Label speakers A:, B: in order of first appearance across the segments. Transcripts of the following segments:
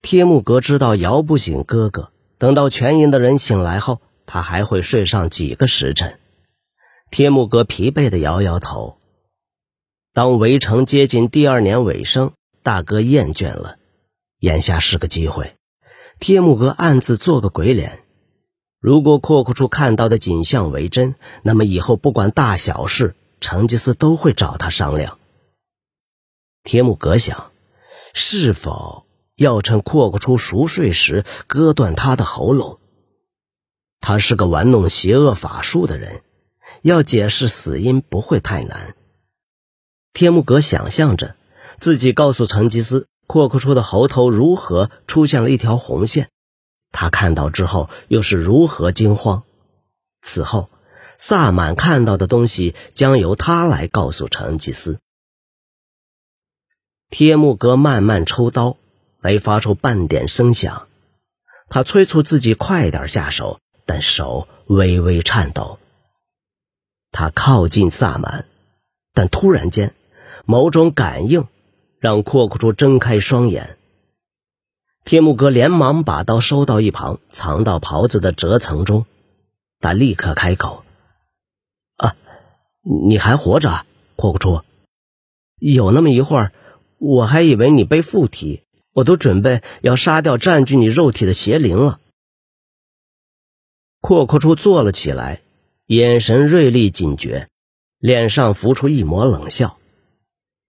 A: 帖木格知道摇不醒哥哥，等到全营的人醒来后，他还会睡上几个时辰。帖木格疲惫的摇摇头。当围城接近第二年尾声，大哥厌倦了，眼下是个机会。帖木格暗自做个鬼脸。如果阔阔处看到的景象为真，那么以后不管大小事，成吉思都会找他商量。帖木格想，是否要趁阔阔出熟睡时割断他的喉咙？他是个玩弄邪恶法术的人，要解释死因不会太难。天木格想象着自己告诉成吉思，阔阔出的喉头如何出现了一条红线，他看到之后又是如何惊慌。此后，萨满看到的东西将由他来告诉成吉思。天木格慢慢抽刀，没发出半点声响。他催促自己快点下手，但手微微颤抖。他靠近萨满，但突然间，某种感应让阔阔猪睁开双眼。帖木格连忙把刀收到一旁，藏到袍子的折层中。他立刻开口：“啊，你还活着，阔阔猪？有那么一会儿。”我还以为你被附体，我都准备要杀掉占据你肉体的邪灵了。阔阔处坐了起来，眼神锐利警觉，脸上浮出一抹冷笑：“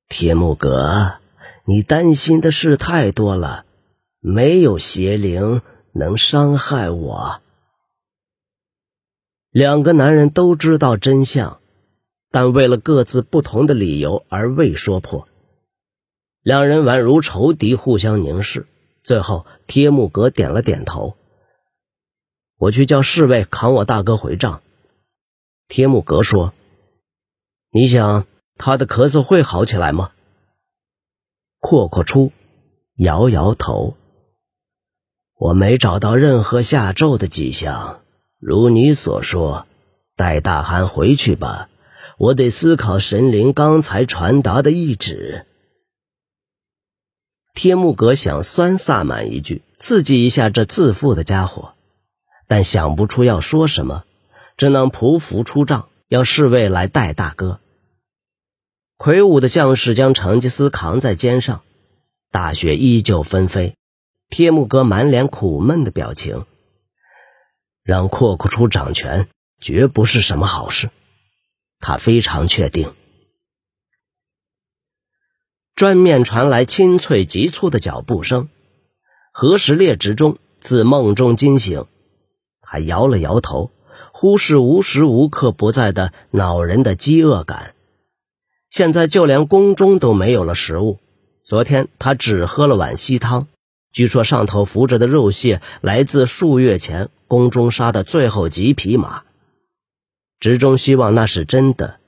A: 铁木格，你担心的事太多了，没有邪灵能伤害我。”两个男人都知道真相，但为了各自不同的理由而未说破。两人宛如仇敌，互相凝视。最后，帖木格点了点头：“我去叫侍卫扛我大哥回帐。”帖木格说：“你想他的咳嗽会好起来吗？”阔阔出摇摇头：“我没找到任何下咒的迹象。如你所说，带大汗回去吧。我得思考神灵刚才传达的意旨。”帖木格想酸萨满一句，刺激一下这自负的家伙，但想不出要说什么，只能匍匐出帐，要侍卫来带大哥。魁梧的将士将成吉思扛在肩上，大雪依旧纷飞。帖木哥满脸苦闷的表情，让阔阔出掌权绝不是什么好事，他非常确定。砖面传来清脆急促的脚步声，何时烈之中自梦中惊醒，他摇了摇头，忽视无时无刻不在的恼人的饥饿感。现在就连宫中都没有了食物，昨天他只喝了碗稀汤，据说上头浮着的肉屑来自数月前宫中杀的最后几匹马。执中希望那是真的。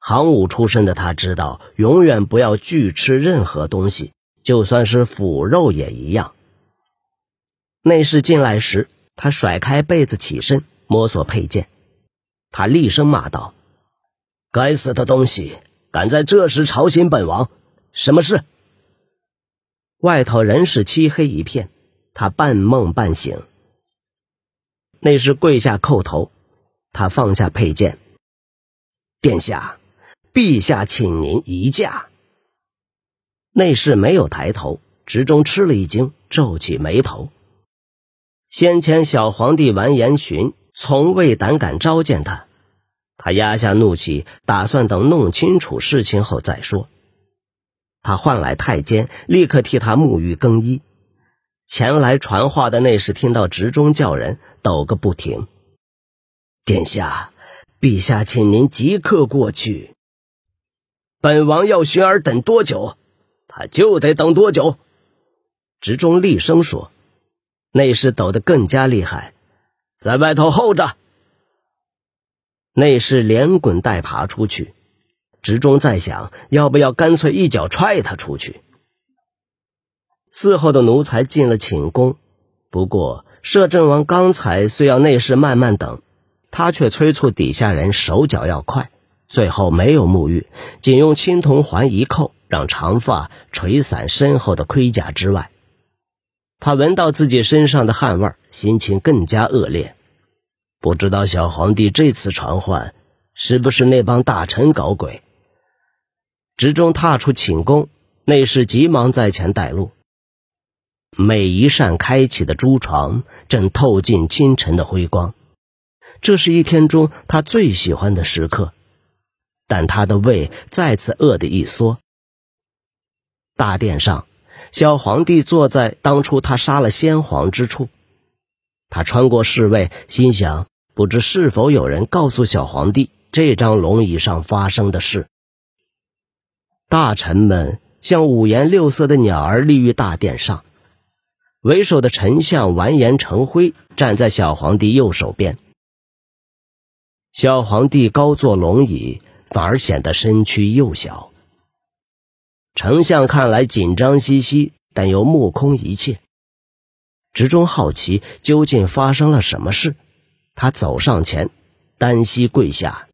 A: 行伍出身的他知道，永远不要拒吃任何东西，就算是腐肉也一样。内侍进来时，他甩开被子起身摸索佩剑，他厉声骂道：“该死的东西，敢在这时吵醒本王！什么事？”外头仍是漆黑一片，他半梦半醒。内侍跪下叩头，他放下佩剑：“殿下。”陛下，请您移驾。内侍没有抬头，直中吃了一惊，皱起眉头。先前小皇帝完颜询从未胆敢召见他，他压下怒气，打算等弄清楚事情后再说。他唤来太监，立刻替他沐浴更衣。前来传话的内侍听到直中叫人，抖个不停。殿下，陛下，请您即刻过去。本王要寻儿等多久，他就得等多久。直中厉声说：“内侍抖得更加厉害，在外头候着。”内侍连滚带爬出去。直中在想，要不要干脆一脚踹他出去。伺候的奴才进了寝宫，不过摄政王刚才虽要内侍慢慢等，他却催促底下人手脚要快。最后没有沐浴，仅用青铜环一扣，让长发垂散身后的盔甲之外。他闻到自己身上的汗味，心情更加恶劣。不知道小皇帝这次传唤是不是那帮大臣搞鬼？执中踏出寝宫，内侍急忙在前带路。每一扇开启的朱床正透进清晨的辉光，这是一天中他最喜欢的时刻。但他的胃再次饿得一缩。大殿上，小皇帝坐在当初他杀了先皇之处。他穿过侍卫，心想：不知是否有人告诉小皇帝这张龙椅上发生的事。大臣们像五颜六色的鸟儿立于大殿上。为首的丞相完颜成辉站在小皇帝右手边。小皇帝高坐龙椅，反而显得身躯幼小。丞相看来紧张兮兮，但又目空一切。执中好奇究竟发生了什么事，他走上前，单膝跪下。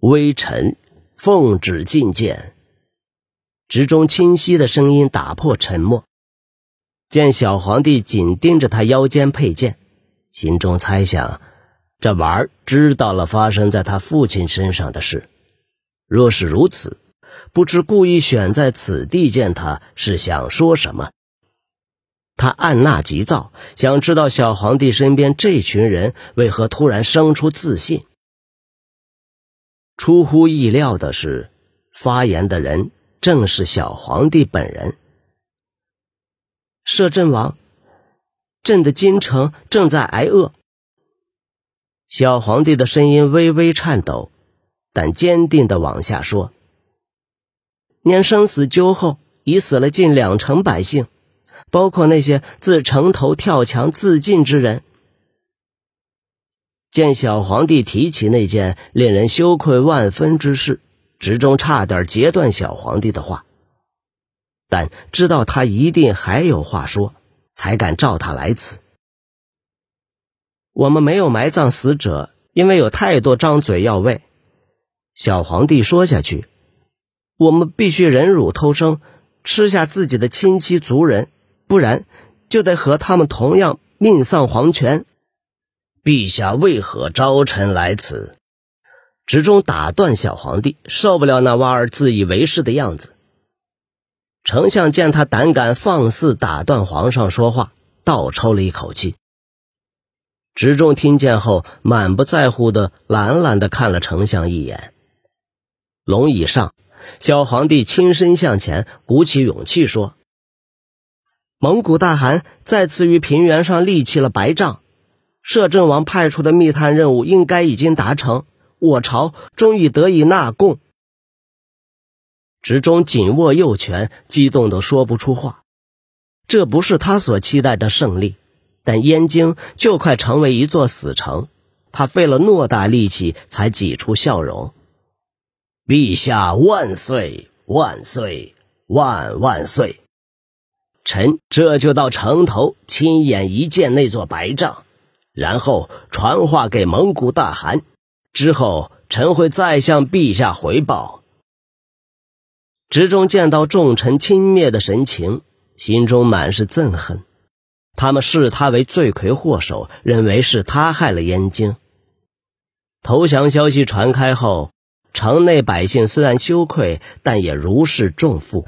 A: 微臣奉旨觐见。执中清晰的声音打破沉默。见小皇帝紧盯着他腰间佩剑，心中猜想：这娃儿知道了发生在他父亲身上的事。若是如此，不知故意选在此地见他是想说什么。他按捺急躁，想知道小皇帝身边这群人为何突然生出自信。出乎意料的是，发言的人正是小皇帝本人。摄政王，朕的京城正在挨饿。小皇帝的声音微微颤抖，但坚定的往下说：“年生死纠后，已死了近两成百姓，包括那些自城头跳墙自尽之人。”见小皇帝提起那件令人羞愧万分之事，执中差点截断小皇帝的话。但知道他一定还有话说，才敢召他来此。我们没有埋葬死者，因为有太多张嘴要喂。小皇帝说下去，我们必须忍辱偷生，吃下自己的亲戚族人，不然就得和他们同样命丧黄泉。陛下为何招臣来此？执中打断小皇帝，受不了那娃儿自以为是的样子。丞相见他胆敢放肆打断皇上说话，倒抽了一口气。执中听见后，满不在乎的懒懒的看了丞相一眼。龙椅上，小皇帝亲身向前，鼓起勇气说：“蒙古大汗再次于平原上立起了白帐，摄政王派出的密探任务应该已经达成，我朝终于得以纳贡。”执中紧握右拳，激动的说不出话。这不是他所期待的胜利，但燕京就快成为一座死城，他费了偌大力气才挤出笑容。陛下万岁万岁万万岁！臣这就到城头亲眼一见那座白帐，然后传话给蒙古大汗，之后臣会再向陛下回报。执中见到众臣轻蔑的神情，心中满是憎恨。他们视他为罪魁祸首，认为是他害了燕京。投降消息传开后，城内百姓虽然羞愧，但也如释重负。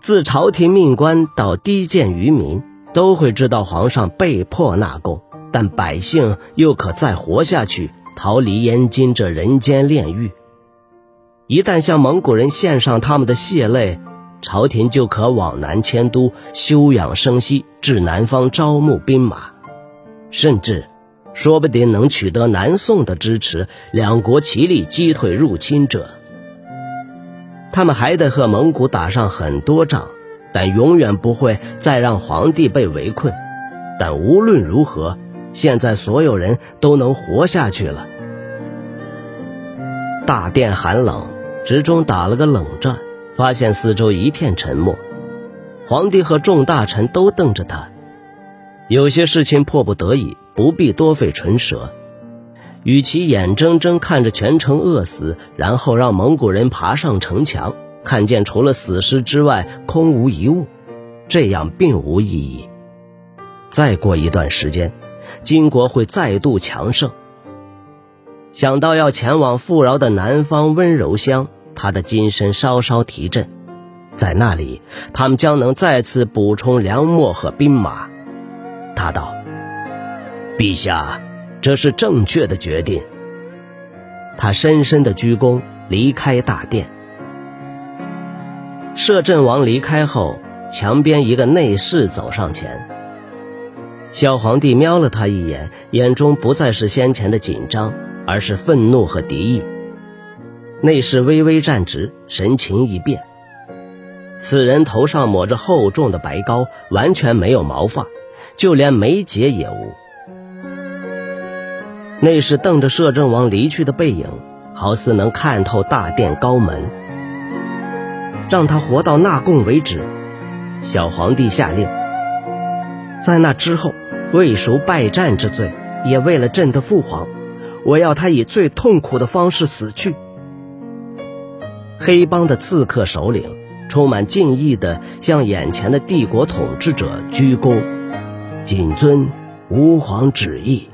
A: 自朝廷命官到低贱渔民，都会知道皇上被迫纳贡，但百姓又可再活下去，逃离燕京这人间炼狱。一旦向蒙古人献上他们的血泪，朝廷就可往南迁都，休养生息，至南方招募兵马，甚至，说不定能取得南宋的支持，两国齐力击退入侵者。他们还得和蒙古打上很多仗，但永远不会再让皇帝被围困。但无论如何，现在所有人都能活下去了。大殿寒冷。直中打了个冷战，发现四周一片沉默，皇帝和众大臣都瞪着他。有些事情迫不得已，不必多费唇舌。与其眼睁睁看着全城饿死，然后让蒙古人爬上城墙，看见除了死尸之外空无一物，这样并无意义。再过一段时间，金国会再度强盛。想到要前往富饶的南方温柔乡，他的精神稍稍提振。在那里，他们将能再次补充粮秣和兵马。他道：“陛下，这是正确的决定。”他深深的鞠躬，离开大殿。摄政王离开后，墙边一个内侍走上前。小皇帝瞄了他一眼，眼中不再是先前的紧张，而是愤怒和敌意。内侍微微站直，神情一变。此人头上抹着厚重的白膏，完全没有毛发，就连眉睫也无。内侍瞪着摄政王离去的背影，好似能看透大殿高门。让他活到纳贡为止。小皇帝下令。在那之后，为赎败战之罪，也为了朕的父皇，我要他以最痛苦的方式死去。黑帮的刺客首领充满敬意地向眼前的帝国统治者鞠躬，谨遵吾皇旨意。